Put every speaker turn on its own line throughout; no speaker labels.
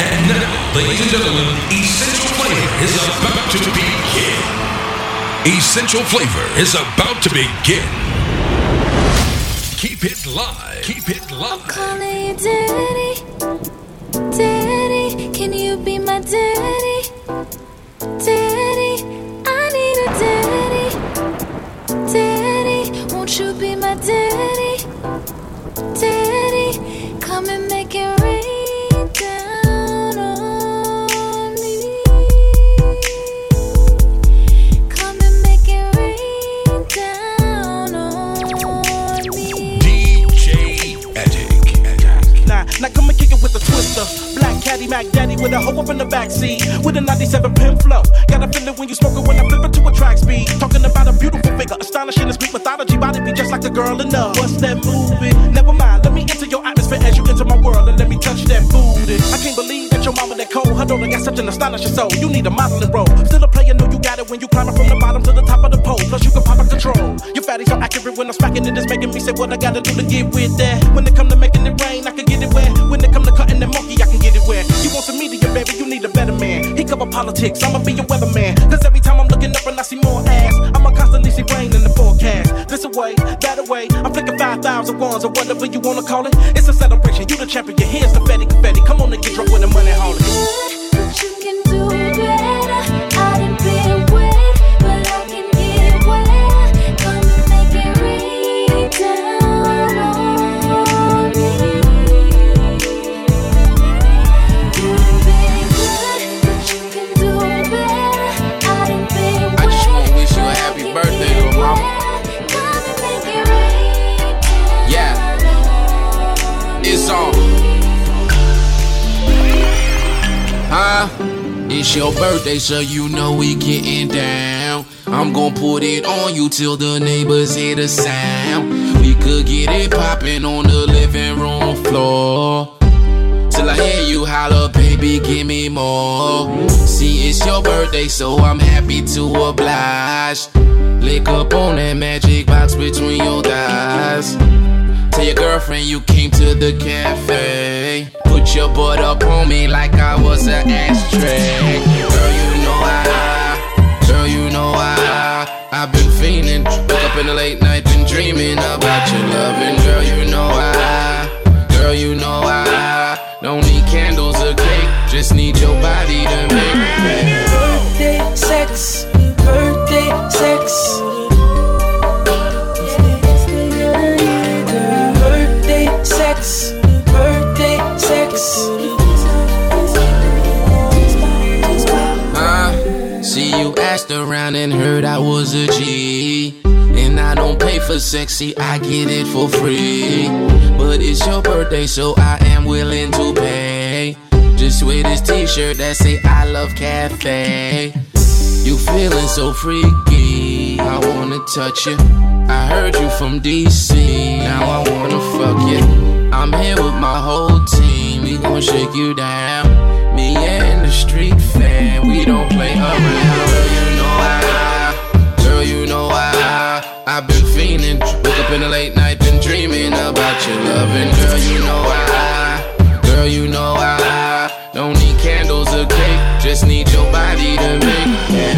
And now, ladies and gentlemen, Essential Flavor is about to begin. Essential Flavor is about to begin. Keep it live. Keep it live.
I'm Calling you daddy, daddy. Can you be my daddy, daddy? I need a daddy, daddy. Won't you be my daddy, daddy? Come and
Mac Daddy with a hoe up in the backseat. With a 97 pin flow. Got a feeling when you smoke it when I flip it to a track speed. Talking about a beautiful figure, astonishing and speak mythology. Body be just like a girl in love. What's that movie? Never mind, let me enter your atmosphere as you enter my world and let me touch that booty. I can't believe that your mama that cold. Her daughter got such an astonishing soul. You need a modeling role. Still a player, know you got it when you climbing from the bottom to the top of the pole. Plus you can pop a control. Your fatty's so accurate when I'm smacking it. It's making me say what I gotta do to get with that. When it come to making it rain, I can get it wet. When it come to cutting them monkey, It wet. You want some media, baby, you need a better man. He cover politics, I'ma be your weatherman. Cause every time I'm looking up and I see more ass, I'ma constantly see rain in the forecast. This away, that away, I'm flicking 5,000 ones or whatever you wanna call it. It's a celebration, you the champion, here's confetti, confetti. Come on and get drunk with the money hauling.
But you can do.
It's your birthday, so you know we getting down. I'm gon' put it on you till the neighbors hear the sound. We could get it poppin' on the living room floor. Till I hear you holler, baby, give me more. See, it's your birthday, so I'm happy to oblige. Lick up on that magic box between your thighs. Tell your girlfriend you came to the cafe. Put your butt up on me like I was an ashtray. Girl, you know I, girl, you know I. I've been fiending, woke up in the late night, been dreaming about your loving. Girl, you know I, girl, you know I. Don't need candles or cake, just need your body to make me. And heard I was a G. And I don't pay for sexy, I get it for free. But it's your birthday, so I am willing to pay. Just wear this t shirt that say I love cafe. You feeling so freaky, I wanna touch you. I heard you from DC, now I wanna fuck you. I'm here with my whole team, we gon' shake you down. Me and the street fan, we don't play around. Girl, you know I, girl, you know I, I've been fiending. Woke up in the late night, been dreaming about your loving. Girl, you know I, girl, you know I, don't need candles or cake, just need your body to make. Yeah.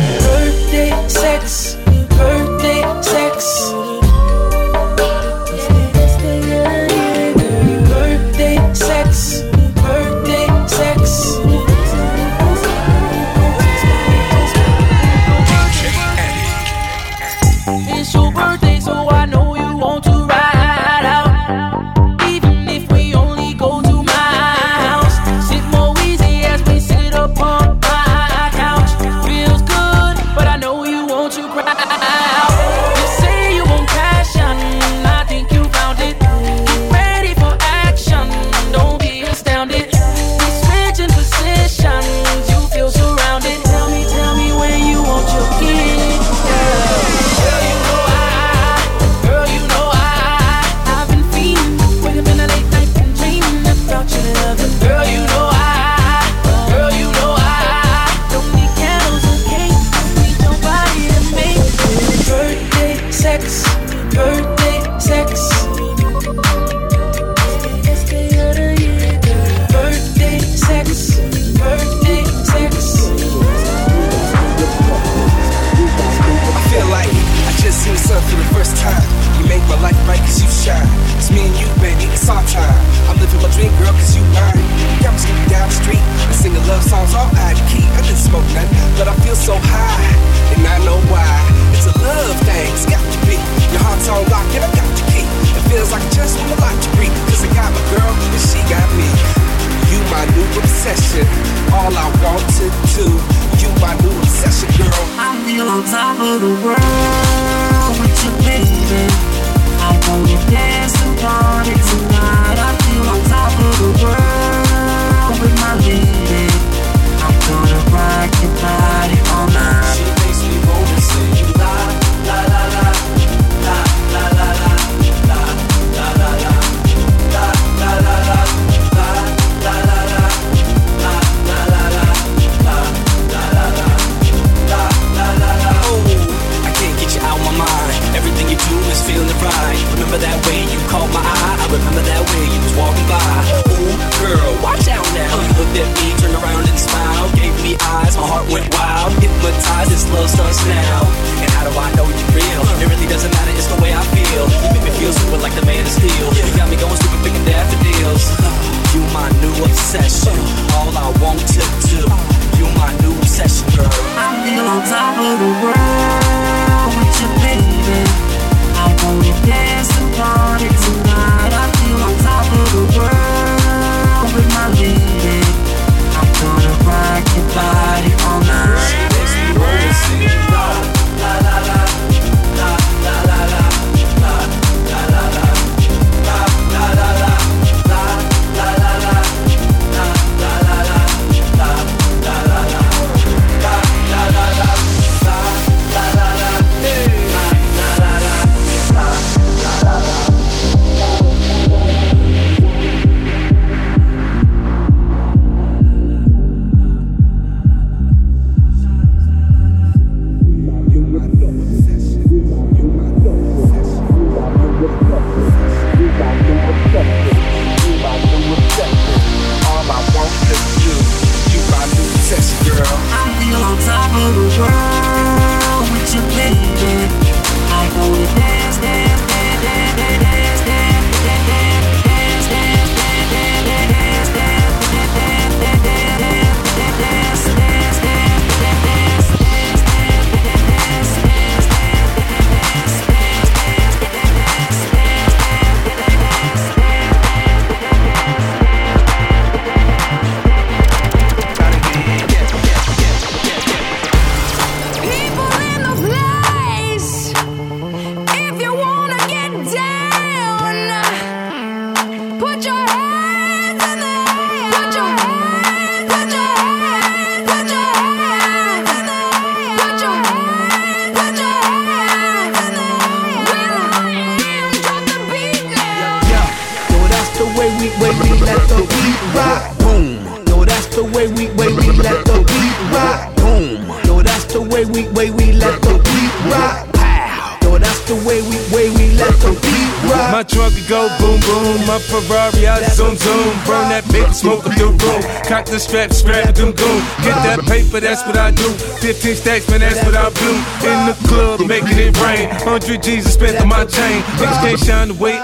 the
strap, strap them goon. Get that paper, that's what I do. 15 stacks, man, that's what I do. In the club, making it rain. 100 G's I spent on my chain. Niggas can't shine the way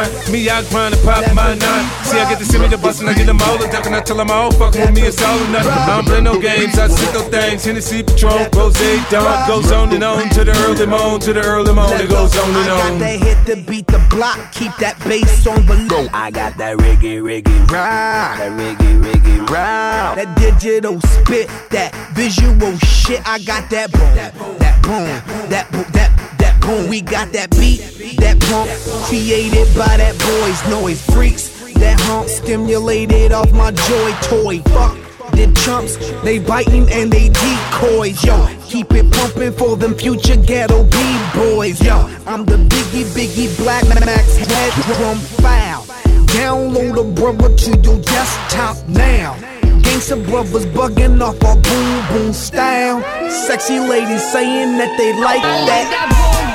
nine. Me, I grind and pop my nine. See, I get to send me the bus and I get them all. Ducking, I tell them all, fuck with me, it's all or nothing. I don't play no games, I sit no things. Hennessy, Patron, Rose, Dom. Goes on and on to the early moan, to the early moan. It goes on and on.
I got that hit to beat the block, keep that bass on below. I got that reggae, reggae, rah. That reggae, reggae, rah. That digital spit, that visual shit. I got that boom, that boom, that boom, that boom, that boom boom. We got that beat, that pump, created by that Boys Noize. Freaks, that hump stimulated off my joy toy. Fuck the chumps, they biting and they decoys. Yo, keep it pumping for them future ghetto b-boys. Yo, I'm the biggie, biggie black max head drum foul. Download a brother to your desktop now. Gangsta brothers bugging off our boom boom style. Sexy ladies saying that they like that.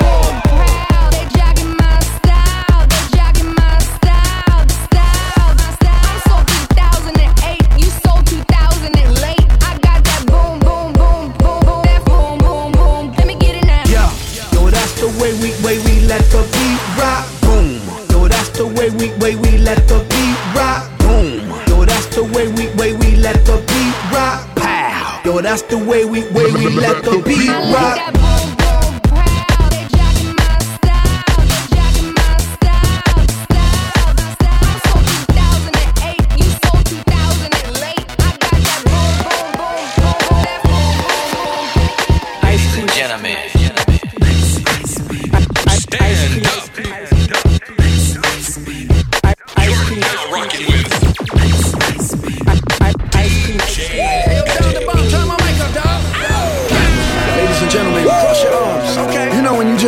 that's the way we way we let the beat rock.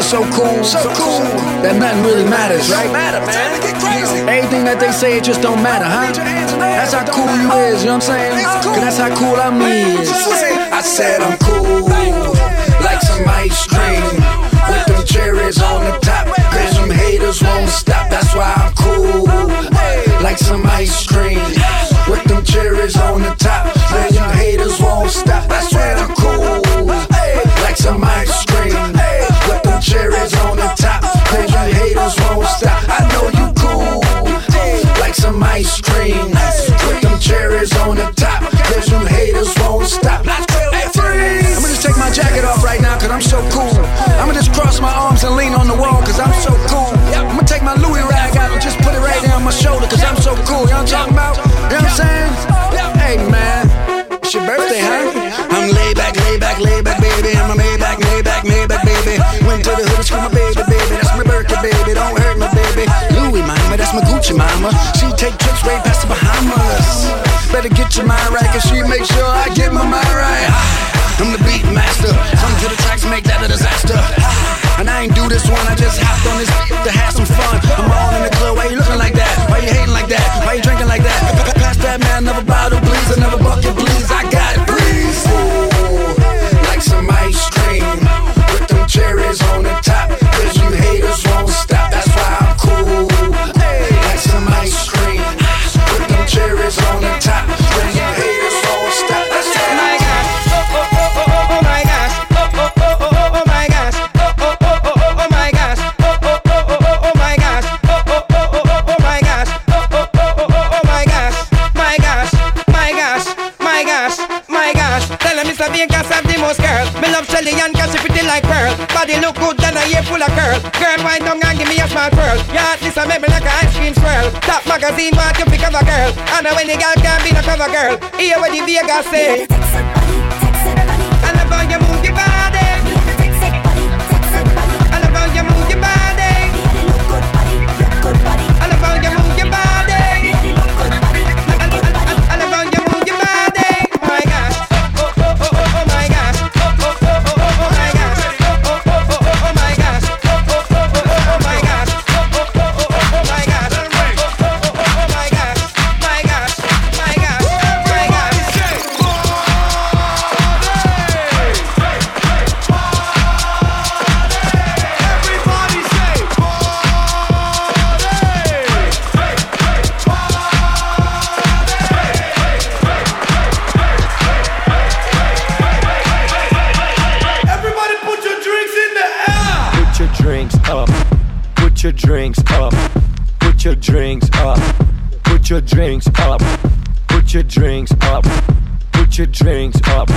So cool, so cool that nothing really matters, right?
Matter, man.
Everything that they say, it just don't matter, huh? That's how cool you is, you know what I'm saying? Cause that's how cool I'm is.
I said I'm cool, like some ice cream with them cherries on the top. Cause them haters won't stop. That's why I'm cool, like some ice cream with them cherries on the top. Cause them haters won't stop. That's why I'm ice cream with them cherries on the top. Cause them haters won't stop.
I'ma just take my jacket off right now, cause I'm so cool. I'ma just cross my arms and lean on the wall, cause I'm so cool. I'ma take my Louis rag out and just put it right on my shoulder, cause I'm so cool. You know what I'm talking about? You know what I'm saying? Hey man, it's your birthday, huh?
I'm laid back, laid back, laid back, baby. I'm a Maybach, Maybach, Maybach, baby. Went to the hood and screamed my that's my Gucci, mama. She take trips way past the Bahamas. Better get your mind right, cause she make sure I get my mind right. Ah, I'm the beat master. Come to the tracks, make that a disaster. Ah, and I ain't do this one, I just hopped on this to have some fun. I'm all in the club, why you looking like that? Why you hating like that? Why you drinking like that? Pass that man, another bottle, please, another bucket, please. I got it, please. Ooh, like some ice cream with them cherries on the
full of. Girl, wind down and give me a small pearl. Yeah, this a make me like a ice cream swirl. Top magazine want you pick up a girl. And when the girl can't be no cover girl. Hear what the Vegas say. I love how you move
drinks
up. Put your drinks up. Put your drinks up. Put your drinks up. Put your drinks up.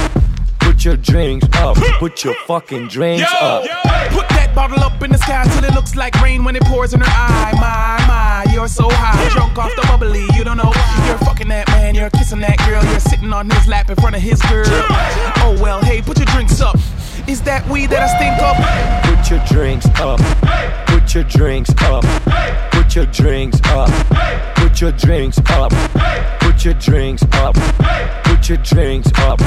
Put your drinks up. Put your fucking drinks up.
Put that bottle up in the sky till it looks like rain when it pours in her eye. My, my, you're so high. Drunk off the bubbly, you don't know. You're fucking that man, you're kissing that girl. You're sitting on his lap in front of his girl. Oh well, hey, put your drinks up. Is that weed that I stink up?
Put your drinks up. Put your drinks up. Put your drinks up. Put your drinks up. Put your drinks up. Put your drinks up.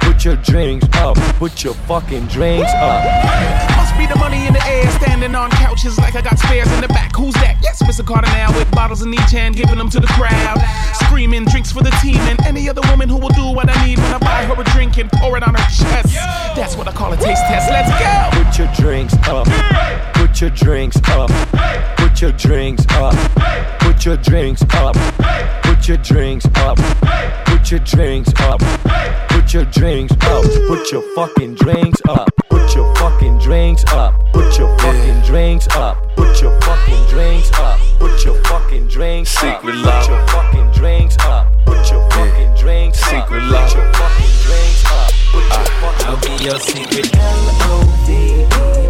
Put your drinks up. Put your fucking drinks up.
Must be the money in the air, standing on couches like I got spares in the back. Who's that? Yes, Mr. Carter now with bottles in each hand, giving them to the crowd. Screaming drinks for the team and any other woman who will do what I need when I buy her a drink and pour it on her chest. That's what I call a taste test. Let's go.
Put your drinks up. Put your drinks up. Put your drinks up. Put your drinks up. Put your drinks up. Put your drinks up. Put your drinks up. Put your fucking drinks up. Put your fucking drinks up. Put your fucking drinks up. Put your fucking drinks up. Put your fucking drinks up.
Secret
Put your fucking drinks up. Put your fucking drinks up.
Secret love.
Put your fucking drinks up. Put your fucking
I'll be your secret.
If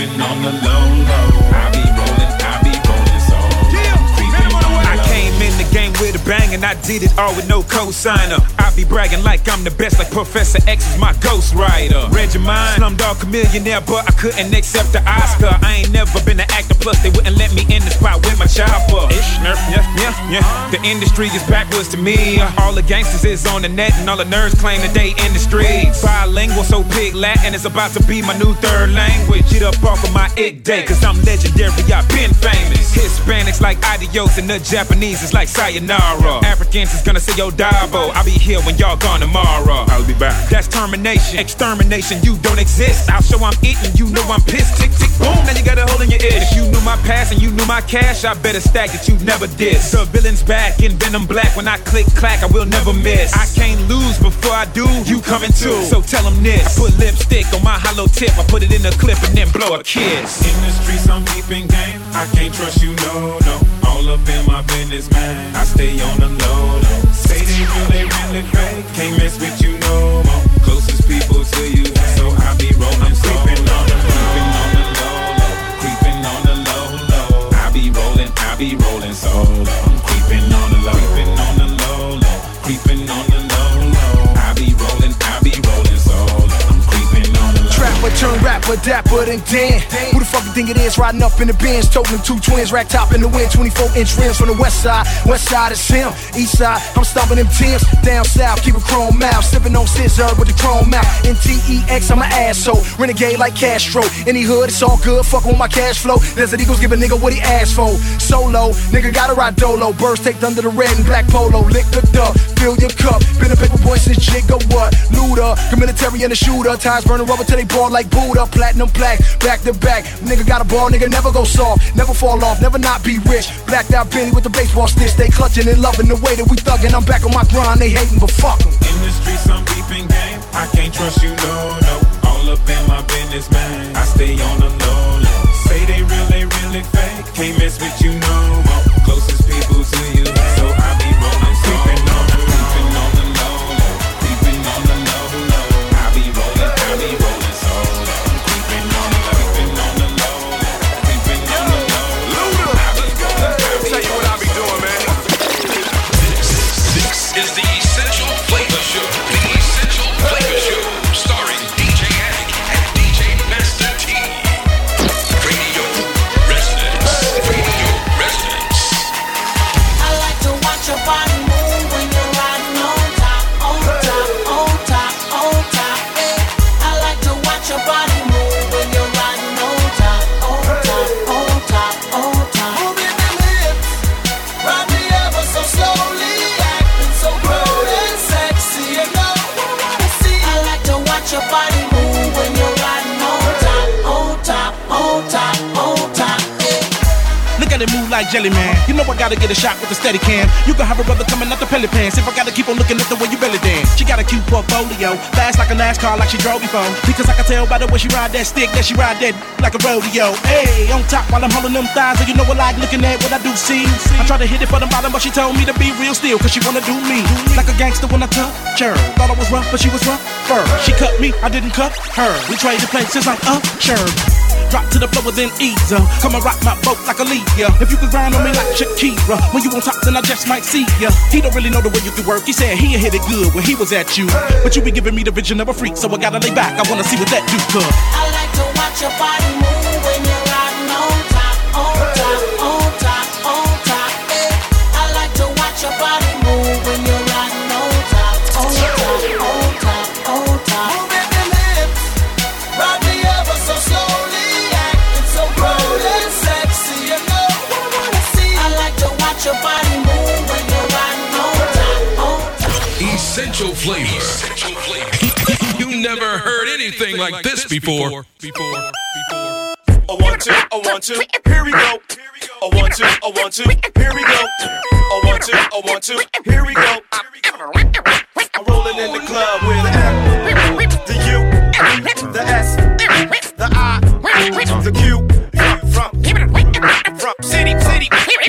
Creeping on the low, low. I be
with a bang and I did it all with no co-signer. I be bragging like I'm the best, like Professor X is my ghostwriter. Read your mind, Slumdog a millionaire, but I couldn't accept the Oscar. I ain't never been an actor, plus they wouldn't let me in the spot with my chopper. Yeah, yeah, yeah. The industry is backwards to me. All the gangsters is on the net, and all the nerds claim that they in the streets. Bilingual, so pig Latin is about to be my new third language. Get up off of my ick day, cause I'm legendary, I've been famous. Hispanics like adios, and the Japanese is like sayonara. Africans is gonna say yo dabo. I'll be here when y'all gone tomorrow. I'll be back. That's termination, extermination. You don't exist. I'll show I'm eating. You know I'm pissed. Tick tick boom. Now you got a hole in your ear. If you knew my past and you knew my cash, I better stack that you never did. The villain's back in Venom Black. When I click clack, I will never miss. I can't lose before I do. You coming too. So tell them this. I put lipstick on my hollow tip. I put it in a clip and then blow a kiss.
In the streets, I'm keeping game. I can't trust you, no, no. All up in my business, man. I stay on the low, low. Say they really, really fake. Can't mess with you no more. Closest people to you, so I be rolling, creeping on the creeping on the low, low. Creeping on the low, low. I be rolling, I be rolling solo.
Turn rapper, dapper than Dan. Who the fuck you think it is riding up in the Benz, toting them two twins, rack top in the wind, 24 inch rims from the west side. West side is him, east side, I'm stomping them Tims. Down south, keep a chrome mouth, sipping on scissor with the chrome mouth. In TEX, I'm an asshole, renegade like Castro. Any hood, it's all good, fuck with my cash flow. Desert Eagles give a nigga what he asked for. Solo, nigga gotta ride dolo. Birds take under the red and black polo. Lick the duck, fill your cup. Been a paper boy since jig or what? Looter, the military and the shooter. Ties burning rubber till they ball like Buddha. Platinum black, back to back. Nigga got a ball, nigga never go soft. Never fall off, never not be rich. Blacked out Benny with the baseball stick. they clutching and loving the way that we thuggin'. I'm back on my grind, they hating, but fuck 'em.
In the streets, I'm keeping game. I can't trust you, no, no. All up in my business, man. I stay on the low, low. Say they really, really fake. Can't mess with you no more. Closest
jelly man. You know I gotta get a shot with a steady cam. You can have a brother coming out the pellet pants. If I gotta keep on looking at the way you belly dance. She got a cute portfolio, fast like a NASCAR, like she drove before. Because I can tell by the way she ride that stick that she ride that like a rodeo. Hey, on top while I'm holding them thighs, so you know I like looking at what I do see. I try to hit it for the bottom, but she told me to be real still, cause she wanna do me like a gangster when I touch her. Thought I was rough, but she was rough. She cut me, I didn't cut her. We traded places like usher. Drop to the floor, within ease. Uh. Come and rock my boat like Aaliyah. If you could grind on me like Shakira, when you on top, then I just might see ya. He don't really know the way you can work. He said he'd hit it good when he was at you. But you be giving me the vision of a freak, so I gotta lay back. I wanna see what that do, cuz.
I like to watch your body move
Essential flavor. You never heard anything like this before. Before.
A one two, a one two, here we go. A one two, a one two, here we go. A one two, a one two, here we go. I'm rolling in the club with the F, the U, the S, the I, the Q.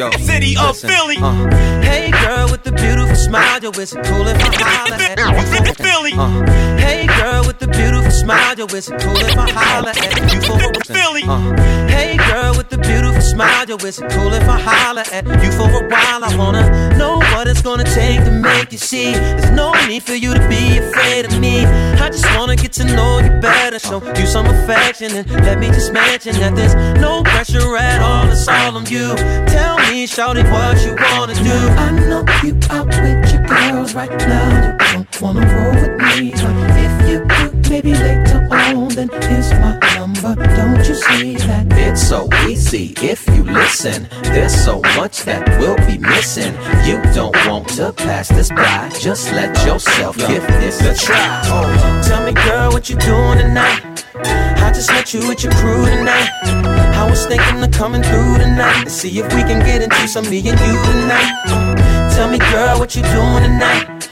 city, city of Philly. Uh.
Hey girl with the beautiful smile, yo, is it cool if I holler at you?
Philly. Uh.
Hey girl with the beautiful smile, yo, is it cool if I holler at you for a
Philly. Uh.
Hey girl with the beautiful smile, yo, is it cool if I holler at you for a while? I wanna know what it's gonna take to make you see. There's no need for you to be afraid of me. I just wanna get to know you better, show you some affection, and let me just mention that there's no pressure at all. It's all on you. Tell me, shawty, what you wanna do. I know you out with your girls right now. You don't wanna roll with me, but if you do, maybe later on, then here's my number. Don't you see that?
It's so easy if you listen. There's so much that we'll be missing. You don't want to pass this by. Just let yourself give this a try.
Oh, tell me, girl, what you doing tonight? I just met you with your crew tonight. I was thinking of coming through tonight to see if we can get into some me and you tonight. Tell me, girl, what you doing tonight?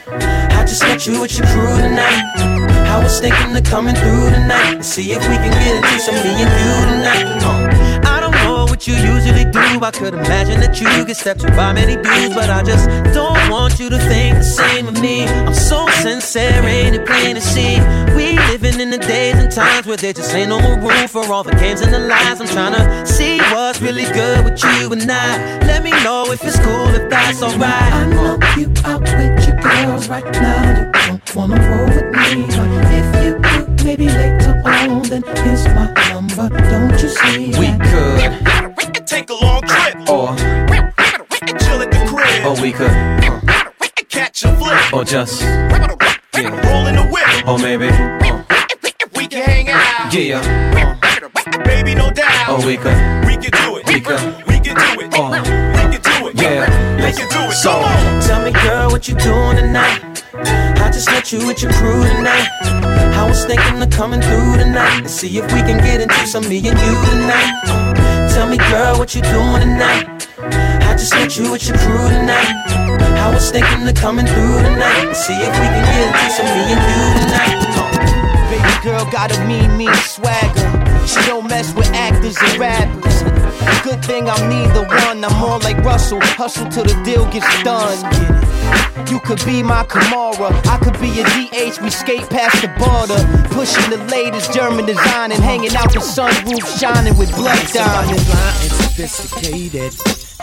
I just met you with your crew tonight. I was thinking of coming through tonight to see if we can get into some me and you tonight. I don't what you usually do. I could imagine that you get stepped to by many dudes, but I just don't want you to think the same of me. I'm so sincere, ain't it plain to see? We living in the days and times where there just ain't no more room for all the games and the lies. I'm trying to see what's really good with you and I. Let me know if it's cool, if that's alright. I know you out with your girls right now. You don't wanna roll with me, but if you do, maybe later on, then here's my number. Don't you see?
We could,
Take a long trip,
or,
chill at the crib,
or we could, uh,
catch a flick,
or just, yeah,
roll in the whip.
or maybe, uh,
We can hang out,
yeah,
baby, no doubt.
or we could,
We can do it.
we could,
We can do it.
uh,
We can do it.
yeah.
We can do it.
So,
Tell me, girl, what you doing tonight? I just met you with your crew tonight. I was thinking of coming through tonight to see if we can get into some me and you tonight. Tell me, girl, what you doing tonight? I just met you with your crew tonight. I was thinking of coming through tonight to see if we can get into some me and you tonight.
Baby girl got a mean, mean swagger. She don't mess with actors and rappers. Good thing I'm neither one. I'm more like Russell. Hustle till the deal gets done. You could be my Kimora, I could be your DH. We skate past the border, pushing the latest German design and hanging out the sunroof, shining with blood diamonds.
fly and sophisticated.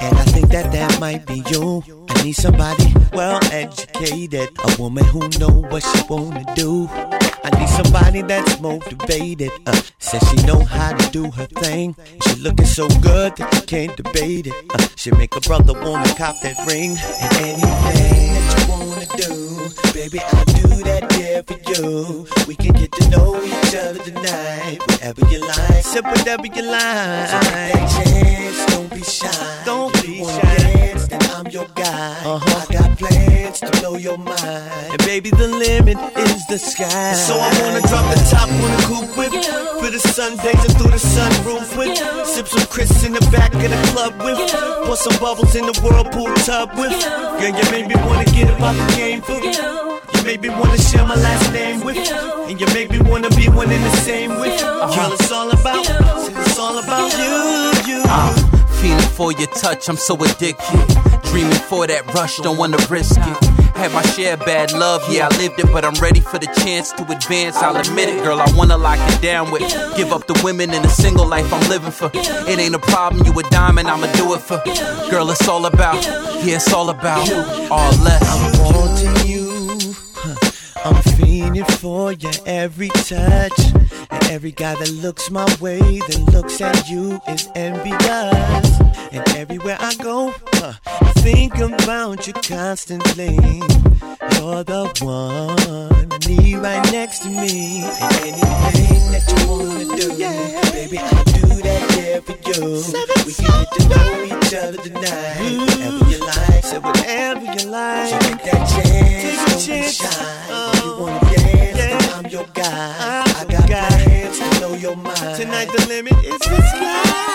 And I think that that might be you. I need somebody well educated, a woman who know what she wanna do. I need somebody that's motivated. Uh, says she know how to do her thing. She looking so good that you can't debate it. Uh, she make a brother wanna cop that ring and anything that you wanna do. Baby, I'll do that there for you. We can get to know each other tonight. Whatever you like, sip whatever you like. So take that chance, don't be shy. Don't be shy. Dance, then I'm your guy. Uh-huh. I got plans to blow your mind. And baby, the limit is the sky. So I wanna drop the top on the coupe with. For the Sundays and through the sunroof with. Sip some Cris in the back of the club with. Pour some bubbles in the whirlpool tub with. Girl, you made me wanna get about the game for you made me wanna share my last name with you. And you make me wanna be one in the same with you. Girl, it's all about, it's all about you, you
Uh, feeling for your touch, I'm so addicted. Dreaming for that rush, don't wanna risk it. Had my share of bad love, yeah, I lived it, but I'm ready for the chance to advance. I'll admit it, girl, I wanna lock it down with. Give up the women in the single life I'm living for. It ain't a problem, you a diamond, I'ma do it for. Girl, it's all about, yeah, it's all about all less.
I'm you fiending for your every touch. And every guy that looks my way That looks at you is envious. And everywhere I go uh, I think about you constantly. You're the one I need right next to me. And anything that you wanna do Baby, I'll there for you. We can get to know each other tonight. Whatever you like, say whatever you like. So take that chance, don't be shy. Oh. If you wanna dance, then I'm your guy. I got plans to know your mind. Tonight the limit is the sky.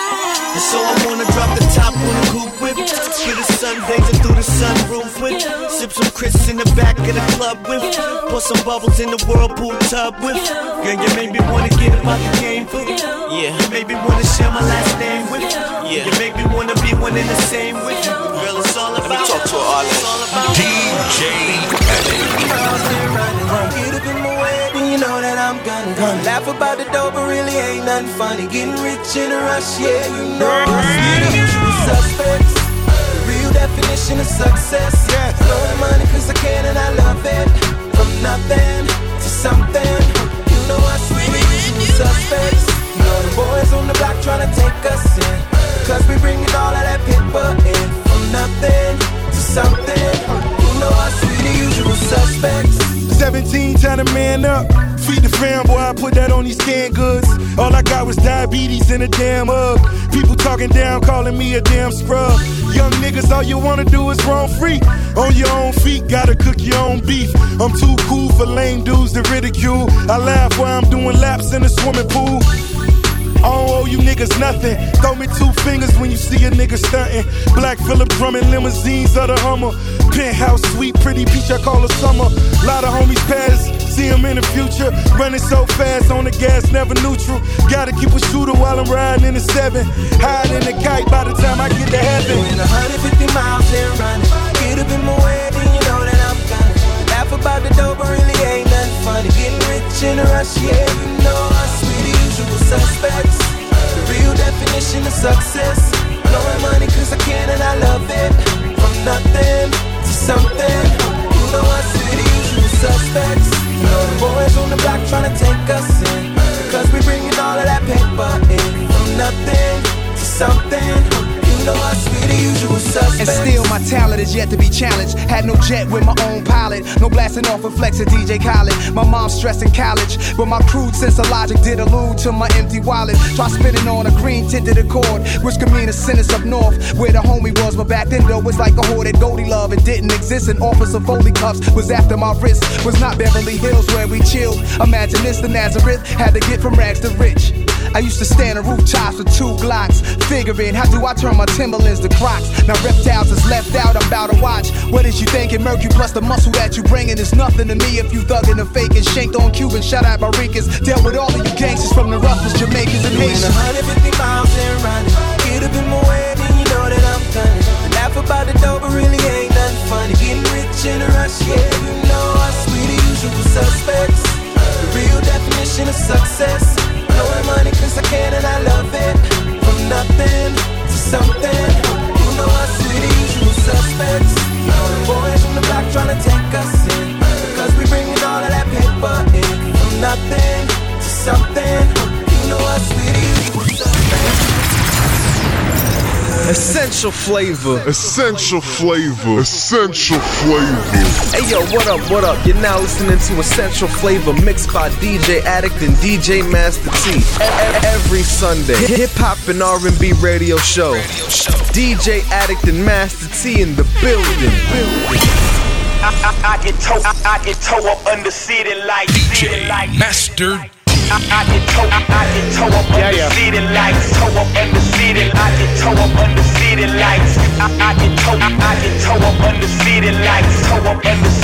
And so I wanna drop the top on the coupe with For the Sundays and through the sunroof with Sip some Cris in the back of the club with Pour some bubbles in the whirlpool tub with Girl, you made me wanna get about the game for Yeah, you made me wanna share my last name with Yeah, you make me wanna be one in the same with you Girl, it's all about Let me talk to her, it's all about
DJ
Get up in my way, then you know that I'm gonna gonna laugh about the dough, but really ain't nothing funny. Getting rich in a rush, yeah, you know. The usual suspects, the real definition of success. Yeah, blow the money 'cause I can and I love it. From nothing to something, you know I sweet suspects. You know the boys on the block tryna take us in, 'cause we bring it all of that paper in. From nothing to something, you know I sweet the usual suspects.
17, time to man up. Feed the fam, boy, I put that on these canned goods. All I got was diabetes and a damn hug. People talking down, calling me a damn scrub. Young niggas, all you wanna do is roam free. On your own feet, gotta cook your own beef. I'm too cool for lame dudes to ridicule. I laugh while I'm doing laps in the swimming pool. I don't owe you niggas nothing. Throw me two fingers when you see a nigga stunting. Black Phillip drumming limousines of the Hummer. Penthouse suite, pretty beach, I call her summer. Lot of homies pass, see them in the future. Running so fast on the gas, never neutral. Gotta keep a shooter while I'm riding in the seven. Hide in the kite by the time I get to heaven.
Doing 150 miles and running. Get up in my way, then you know that I'm gonna laugh about the dough, but really ain't nothing funny. Getting rich in a rush, yeah, you know I usual suspects. The real definition of success. Blowing money 'cause I can and I love it. From nothing to something, you know I see the usual suspects. Know the boys on the block tryna take us in, because we bringing all of that paper in. From nothing to something, you know I see the usual suspects.
My talent is yet to be challenged. Had no jet with my own pilot. No blasting off with Flex or DJ Khaled. My mom stressed in college. But my crude sense of logic did allude to my empty wallet. Try spinning on a green tinted accord, which could mean a sentence up north. Where the homie was, but back then, though, was like a hoarded Goldie love. It didn't exist. An office of Foley cups was after my wrist. Was not Beverly Hills where we chilled. Imagine this, the Nazareth had to get from rags to rich. I used to stand on rooftops with two Glocks, figuring how do I turn my Timberlands to Crocs. Now reptiles is left out, I'm about to watch. What is you thinking? Mercury plus the muscle that you bringing is nothing to me if you thugging and faking. Shanked on Cuban, shout out Maricas. Dealt with all of you gangsters from the roughest Jamaicans and Haitians.
150 miles and running. Get up in my way, then you know that I'm gunning. Laugh about the dough, but really ain't nothing funny. Getting rich in a rush, yeah, you know I sweet the usual suspects. The real definition of success. Blowing money 'cause I can and I love it. From nothing to something, you know usual suspects. You know the boys on the block tryna take us in, because we bringing all of that paper in. From nothing to something, you know see the usual suspects.
Essential flavor.
Essential flavor. Essential flavor.
Hey yo, what up, what up? You're now listening to Essential Flavor mixed by DJ Addict and DJ Master T. Every Sunday, hip hop and R&B radio show. DJ Addict and Master T in the building.
I, I, I get toe, I, I get toe up under city lights.
DJ Master
I, I get toe, I, I get toe up under city lights. Toe up under city, I get toe up under city lights. I, I get toe, I, I get toe up under city. Toe up under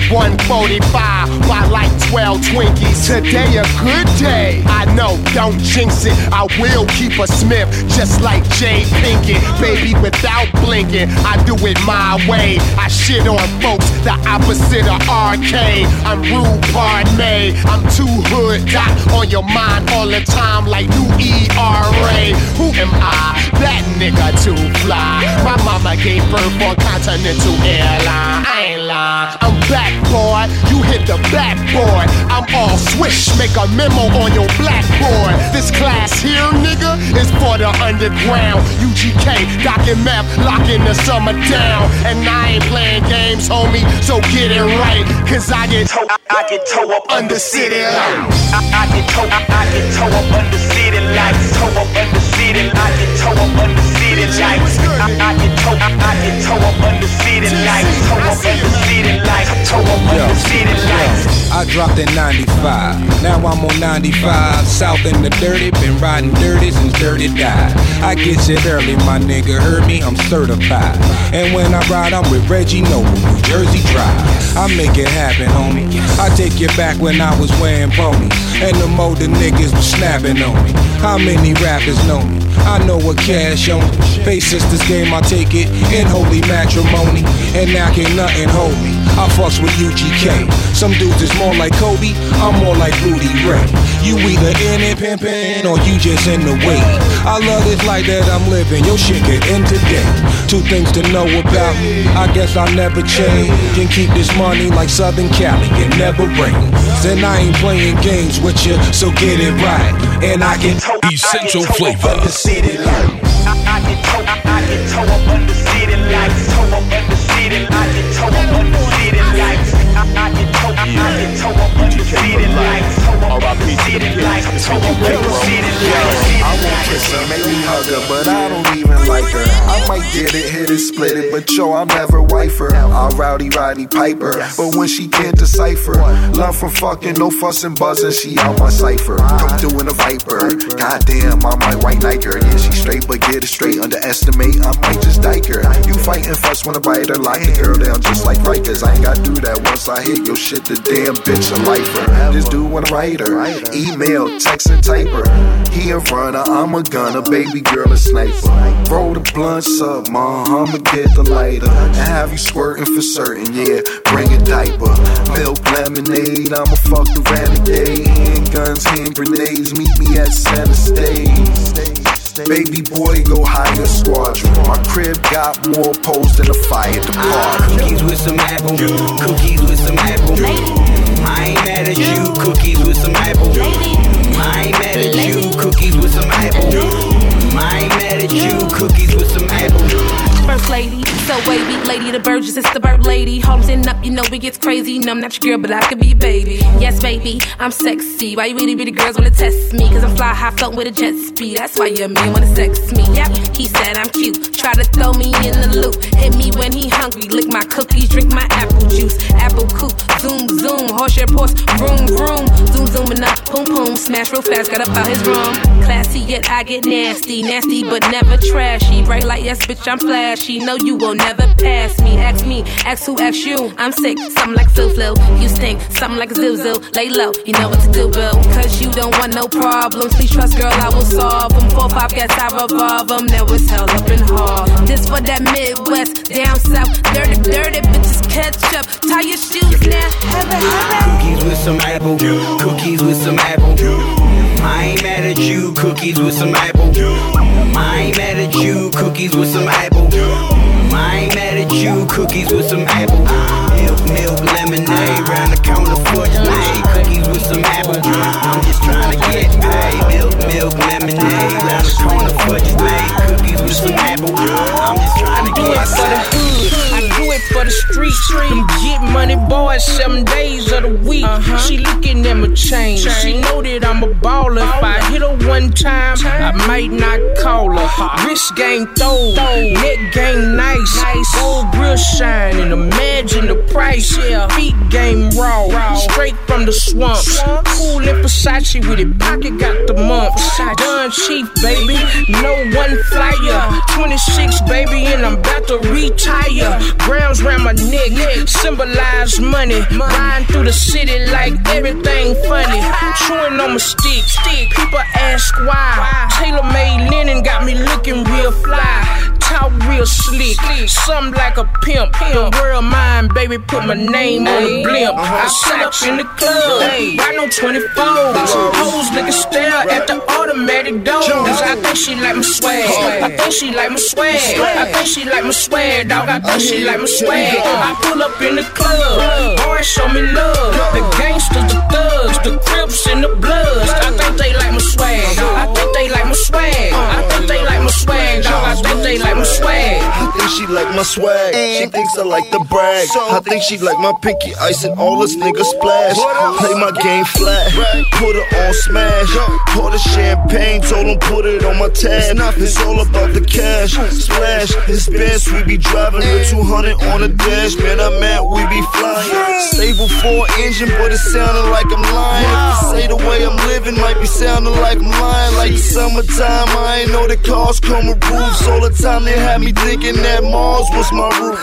chinky. 145 by like 12 Twinkies. Today a good day. I know, don't jinx it. I will keep a Smith just like Jada Pinkett. Baby, without blinking, I do it my way. I shit on folks, the opposite of arcade. I'm rude, pardon me. I'm too hood, dot on your mind all the time like new ERA. Who am I? That nigga too fly. My mama gave birth on Continental Airline. I. I'm back, boy. You hit the backboard. I'm all swish. Make a memo on your blackboard. This class here, nigga, is for the underground. UGK, Doc and Meth, locking the summer down. And I ain't playing games, homie. So get it right. Cause I get toe, I get toe up under city lights. I, I get toe, I, I get toe up under city lights. Toe up under city, lights. I get toe up under city. I, I get toe, I, get toe up under city lights. Toe up under city lights. Toe up under city lights.
I dropped in 95. Now I'm on 95. South in the dirty. Been riding dirty since dirty died. I get it early, my nigga. Heard me? I'm certified. And when I ride, I'm with Reggie Noble, New Jersey Drive. I make it happen, homie. I take you back when I was wearing ponies. And the more the niggas was snapping on me. How many rappers know me? I know what cash on me. Face sisters game, I take it in holy matrimony. And now can't nothing hold me. I fucks with UGK. Some dudes is more like Kobe, I'm more like Rudy Ray. You either in it pimpin' or you just in the way. I love this life that I'm living, your shit get in today. Two things to know about me, I guess I'll never change. Can keep this money like Southern Cali, it never rains. And I ain't playing games with you, so get it right. And I can
Essential flavor.
Toe up under city lights. Toe up under city, I get toe up under city lights. I, I I, I get toe up under city.
I kiss her, maybe hug her, but I don't even like her. I might get it, hit it, split it, but yo, I'll never wife her. I'll rowdy Roddy Piper, but when she can't decipher, love from fucking, no fussing, buzzing, she out my cipher. Come doing a viper, goddamn, I might white Nike her. Yeah, she straight, but get it straight, underestimate, I might just dike her. You fighting fuss I bite her, lock the girl down just like Rikers. I ain't gotta do that once I hit your shit, the damn bitch a lifer. This dude wanna write her, email, text and type her. He a runner, I'm a gunner, baby girl a sniper. Roll the blunts up, ma, I'ma get the lighter. And have you squirting for certain, yeah, bring a diaper. Milk lemonade, I'ma fuck the renegade. Handguns, hand grenades, meet me at center stage. Baby boy, go hire a squadron. My crib got more poles than a fire department.
Ah, cookies with some apple. Cookies with some apple. I ain't mad at you. Cookies with some apple. I ain't mad at you. Cookies with some apple. Ain't mad at you. Cookies with some apple.
First lady, so wavy, lady the Burgess, it's the bird lady. Holmes and up, you know it gets crazy. No, I'm not your girl, but I could be baby. Yes, baby, I'm sexy. Why you really, really girls wanna test me? Cause I'm fly high floating with a jet speed. That's why your man wanna sex me. Yep, he said I'm cute. Try to throw me in the loop. Hit me when he hungry. Lick my cookies, drink my apple juice. Apple coupe, zoom, zoom. Horse your vroom, vroom. Zoom, zooming up, boom, boom. Smash real fast, got up out his room. Classy, yet I get nasty. Nasty, but never trashy. Bright like yes, bitch, I'm flashy. Know you will never pass me. Ask me, ask who, ask you. I'm sick, something like flu. You stink, something like a zoo. Lay low, you know what to do, boo. Cause you don't want no problems. Please trust, girl, I will solve them. Four, five, guess I revolve them. Now it's hell up in hall. This for that Midwest, down south. Dirty, dirty bitches catch up. Tie your shoes now. Have it, have it.
Cookies with some apple. Cookies with some apple. I ain't mad at you, cookies with some apple. I ain't mad at you, cookies with some apple. I ain't mad at you, cookies with some apple. Milk, milk, lemonade, round the counter for you, made. Cookies with some apple. I'm just trying to get paid. Milk, milk, lemonade, round the corner for you, made. Cookies with some apple. I'm just trying to get
it for the
paid.
Hood. I do it for the street. Them get money boys, seven days of the week. She looking at my chain. She know that I'm a baller. If I hit her one time, I might not call her. Wrist game throw, neck game nice. Gold grill shining. Imagine the price. Yeah. Feet game raw, straight from the swamps. Cool in Versace with it. Pocket got the mumps. Done chief, baby. No one flyer. 26, baby, and I'm about to retire. Grams round my neck, symbolize money. Riding through the city like everything funny. Chewing on my stick, stick. People ask why. Taylor made linen got me looking real fly. Talk real slick, something like a pimp. The world mine, baby, put my name on the blimp. Uh-huh. I sit up in the club, right on 24. Hoes niggas stare at the automatic doors. I think she like my swag. I think she like my swag. I think she like my swag, dog. I think she like my swag. I pull up in the club, boys show me love. The gangsters, the thugs, the crips, and the bloods. I think
like my swag. She thinks I like the brag. I think she like my pinky ice and all us niggas splash. Play my game flat, put her on smash. Pour the champagne, told him put it on my tab. It's all about the cash. Splash, his best, we be driving the 200 on the dash. Man, I'm at, we be flying. Stable four engine, but it sounding like I'm lying. If you say the way I'm living, might be sounding like I'm lying. Like the summertime, I ain't know the cars come with roofs. All the time they had me thinking that Mars was my roof.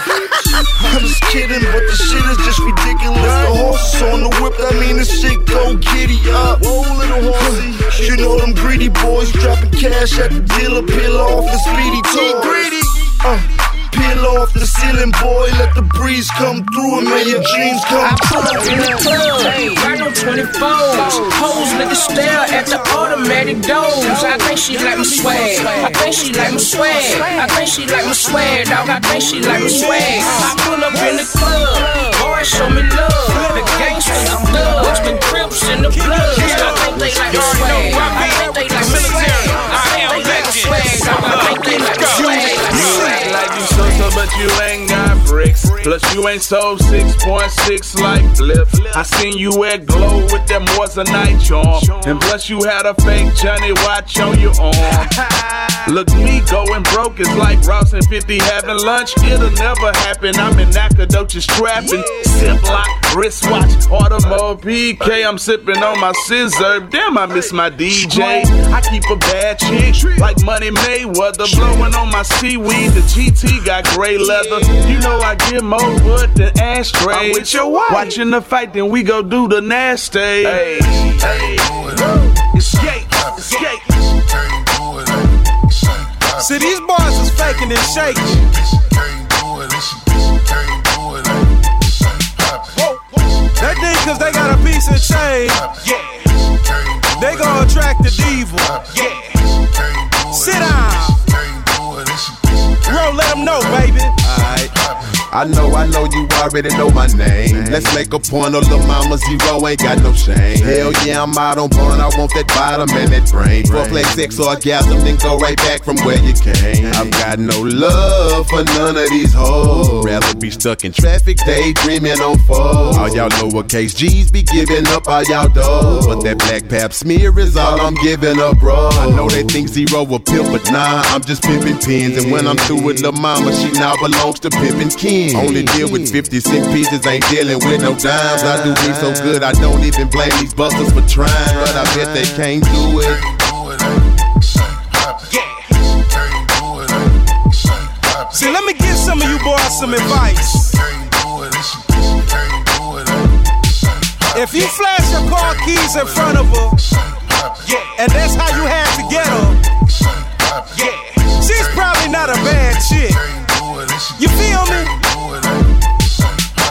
I'm just kidding, but the shit is just ridiculous. The horses on the whip, that mean this shit go giddy up. Whoa, little horsey. You know them greedy boys dropping cash at the dealer, peel off the speedy toe. greedy. Uh, peel off the ceiling, boy. Let the breeze come through and may your dreams come
I pull up in the club, right on 24s. Hoes niggas stare at the automatic doors. I think she like my swag. I think she like my swag. I think she like my swag, dog. I think she like my swag. I pull up in the club, boys show me love. The gangsters, the thugs, the crips, and the bloods. I think they like my swag. I think they like my swag. I think they like my swag, dog. I think they like my swag.
But you ain't got bricks. Plus you ain't sold 6.6 like flip. I seen you at glow with them was a night charm. And plus you had a fake Johnny watch on your arm. Look, me going broke is like Ross and 50 having lunch. It'll never happen. I'm in Nacogdoches trapping. Ziploc, wristwatch, Audemars PK. I'm sipping on my scissor. Damn, I miss my DJ. I keep a bad chick like Money Mayweather. Blowing on my seaweed. The GT got gray leather. You know I get more wood than ashtray. I'm with your wife. Watching the fight, then we go do the nasty. Hey, hey. Escape, escape.
See, these boys is faking and shaking. That thing, cause they got a piece of change. Yeah. They gonna attract the diva. Yeah. Sit down. Roll, let them know, baby.
I know, I know you already know my name. Let's make a point of the mama zero, ain't got no shame. Hell yeah, I'm out on bun, I want that bottom and that brain. Four Foreplay, sex, orgasm, then go right back from where you came. I've got no love for none of these hoes. Rather be stuck in traffic, daydreaming on foes. All y'all lowercase G's be giving up all y'all dough. But that black pap smear is all I'm giving up, bro. I know they think zero a pimp, but nah, I'm just pimping pins. And when I'm through with the mama, she now belongs to pimping kin. Only deal with 50 cent pieces, ain't dealing with no dimes. I do me so good, I don't even blame these busters for trying. But I bet they can't do it.
See, let me give some of you boys some advice. If you flash your car keys in front of her, and that's how you had to get her, she's probably not a bad chick. You feel me?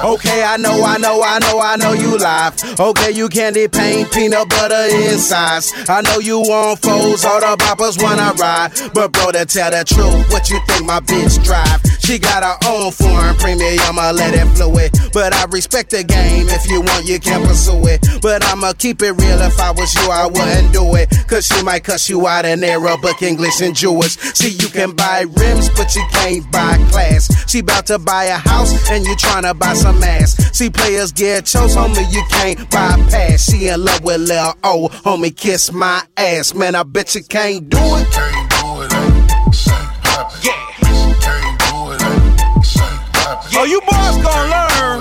Okay, I know, I know, I know, I know you live. Okay, you candy paint peanut butter insides. I know you want foes, all the boppers wanna ride. But bro, to tell the truth, what you think my bitch drive? She got her own foreign premium, I'ma let it fluid. But I respect the game. If you want, you can pursue it. But I'ma keep it real. If I was you, I wouldn't do it. Cause she might cuss you out in Arabic, English, and Jewish. See, you can buy rims, but you can't buy class. She about to buy a house, and you tryna buy some ass. See, players get chose, homie, you can't bypass. She in love with Lil O, homie, kiss my ass. Man, I bet you can't do it.
Oh, you boys gonna learn.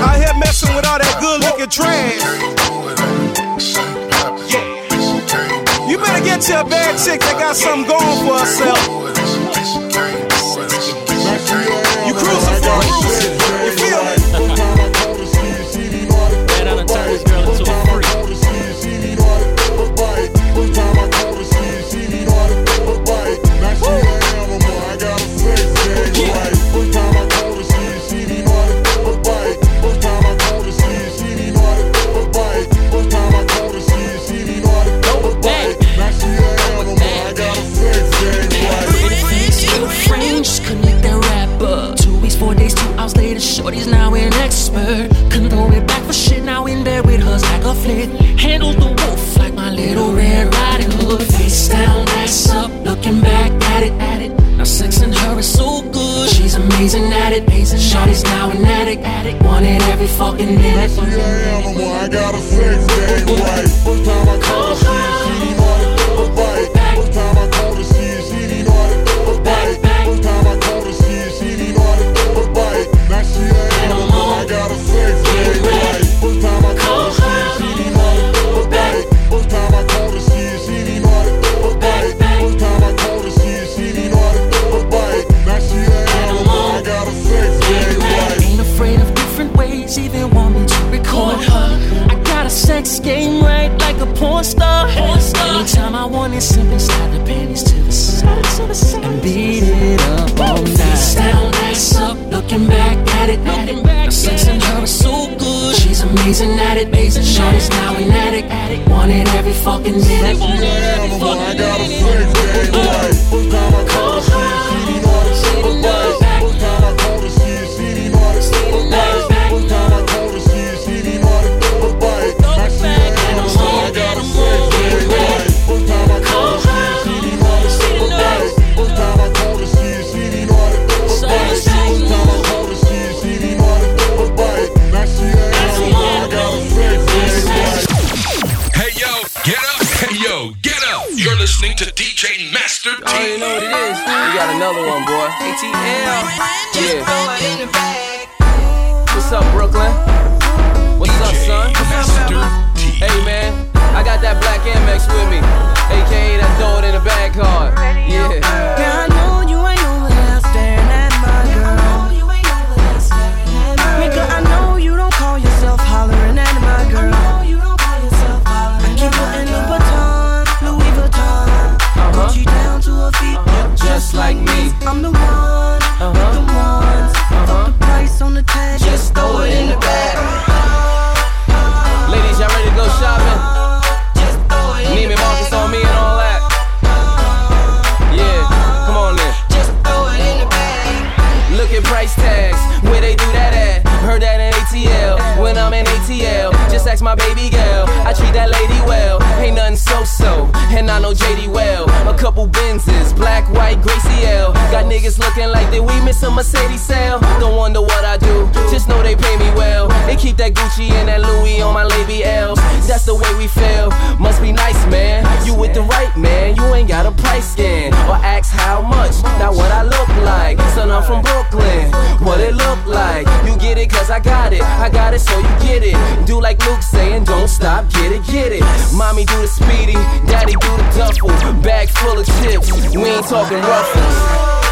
Out here messing with all that good looking trash. You better get a bad chick that got something going for herself. You cruising for a cruising.
Later, Shorty's now an expert. Couldn't throw it back for shit, now in bed with her like a flick. Handle the wolf like my little red riding hood. Face down, ass up, looking back at it, at it. Now sex and her is so good, she's amazing at it. Amazing, Shorty's now an addict, addict. Want it every fucking minute. Animal, I got a sex game right. First time I call her, Anytime I want it, slide the panties to the side, to the side, and beat it up all night. Face down, ass up, looking back at it, at it. Now sex and her is so good, she's amazing at it, amazing. Shorty's now an addict, addict. Want it every fucking minute. Want it every fucking minute. First time
Master T.
You know what it is? We got another one, boy. ATL. Yeah. What's up, Brooklyn? What's up, son? Hey, man. I got that black Amex with me. AKA that throw it in the bag card. Yeah. Just like me.
I'm the one with the ones. Uh-huh. Fuck the price on the tag, just throw it in the bag.
Ladies, y'all ready to go shopping? Neiman Marcus on me and all that. Yeah, come on then. Look at price tags, where they do that at? Heard that in ATL, when I'm in ATL. Just ask my baby girl, I treat that lady well. Ain't nothing so-so, and I know JD well. Couple Benzes, black, white, Gracie L. Got niggas looking like that we miss a Mercedes sale. Don't wonder what I do, just know they pay me well. They keep that Gucci and that Louis on my lady L's. That's the way we feel. Must be nice, man. You with the right man, you ain't got a price scan or ask how much. Not what I look like. Son, I'm from Brooklyn. What it look like? You get it cause I got it. I got it so you get it. Do like Luke saying, don't stop, get it, get it. Mommy do the speedy, daddy do the duffel. Bag full of chips. We ain't talking ruffles.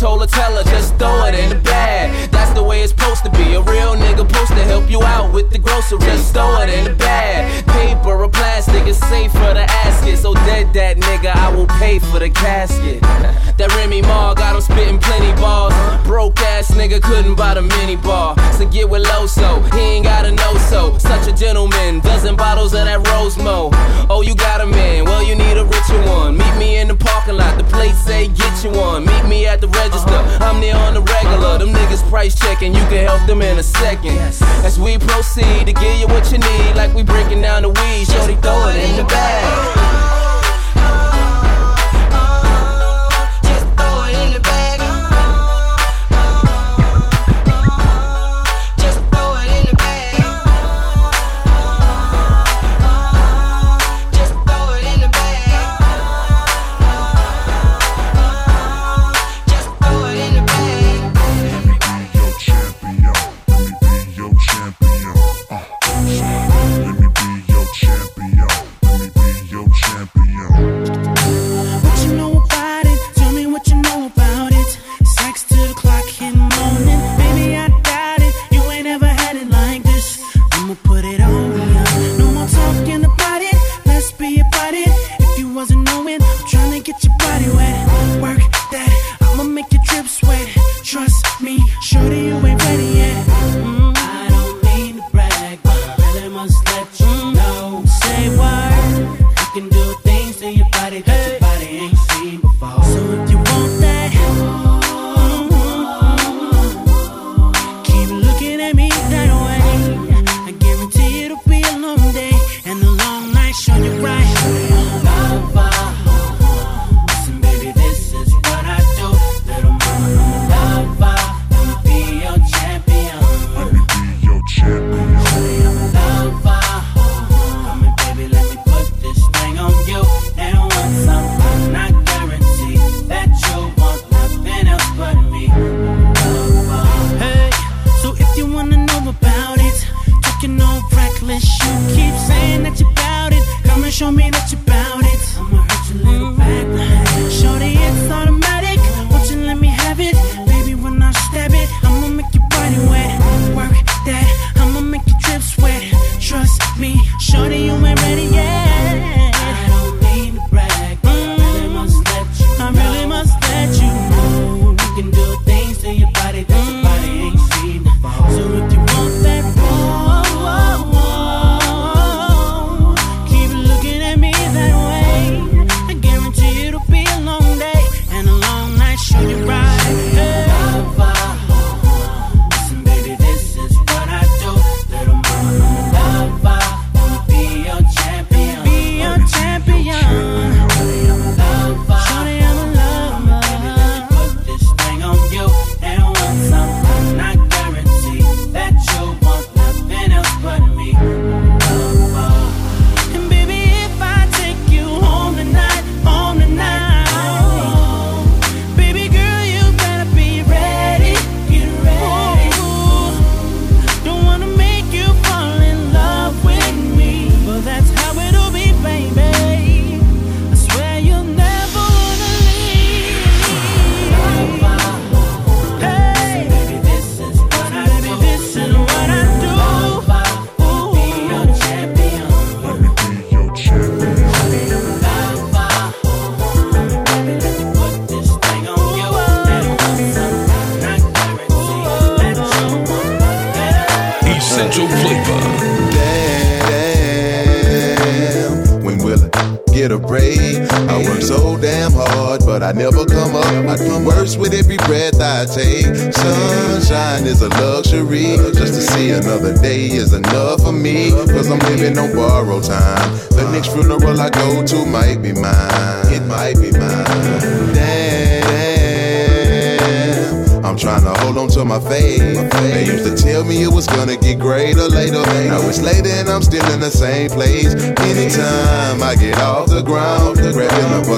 Told her, tell her, just throw it in the bag. That's the way it's supposed to be. A real nigga supposed to help you out with the groceries. Just throw it in the bag. Paper or plastic is safe for the asket. So dead that nigga, I will pay for the casket. That Remy Ma got him spitting plenty balls. Broke ass nigga couldn't buy the mini bar. So get with Loso, he ain't got a know so. Such a gentleman, dozen bottles of that Rosemo. Oh, you got a man, well, you need a richer one. Meet me in the parking lot, the place say get you one. Meet me at the register, I'm there on the regular. Them niggas price checking, you can help them in a second. As we proceed to give you what you need, like we breaking down the weed, shorty throw it in the bag.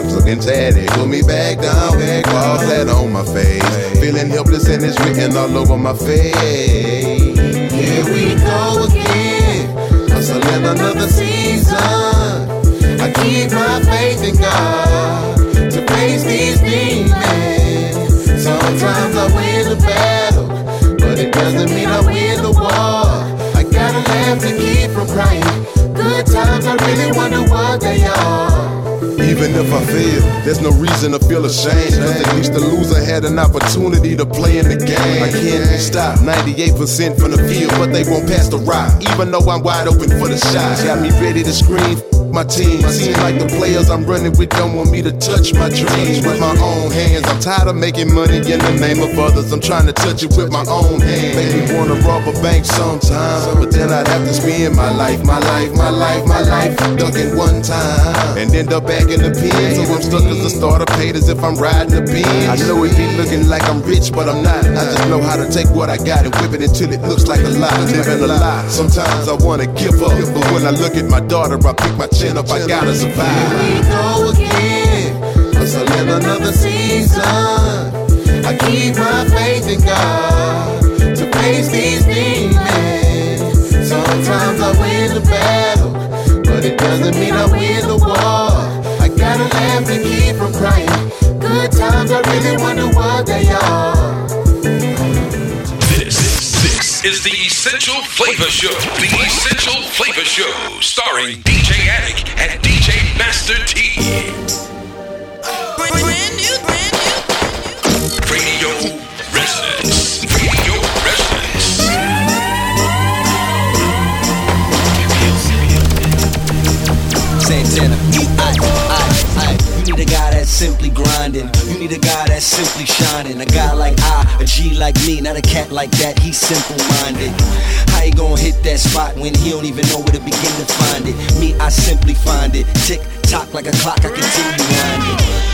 fucking tatted. Put me back down, back all flat on my face. Feeling helpless and it's written all over my face. Here we go again, hustling another season. I keep my faith in God to face these demons. Sometimes I win the battle, but it doesn't mean I win the war. I gotta laugh to keep from crying. Good times, I
really wonder what they are.
Even if I fail, there's no reason to feel ashamed. Cause at least the loser had an opportunity to play in the game. I can't be stopped. 98% from the field, but they won't pass the rock. Even though I'm wide open for the shot. Got me ready to scream. My team seems like the players I'm running with don't want me to touch my dreams with my own hands. I'm tired of making money in the name of others. I'm trying to touch it with my own hands. Make me wanna rob a bank sometimes, but then I'd have to spend my life, my life, my life, my life, ducking one time and end up back in the pen. So I'm stuck as a starter, paid as if I'm riding a Benz. I know it be looking like I'm rich, but I'm not. I just know how to take what I got and whip it until it looks like a lie. Living a lie. Sometimes I wanna give up, but when I look at my daughter, I pick my chin up. I gotta survive.
Here we go again. Hustling another season. I keep my faith in God to face these demons. Sometimes I win the battle, but it doesn't mean I win the war. I gotta laugh and keep from crying. Good times, I really wonder
is the Essential Flavor Show. The Essential Flavor Show, starring DJ Addict and DJ Master T.
simply grinding. You need a guy that's simply shining. A guy like I, a G like me, not a cat like that. He's simple minded. How you gonna hit that spot when he don't even know where to begin to find it? Me, I simply find it. Tick tock like a clock, I continue winding.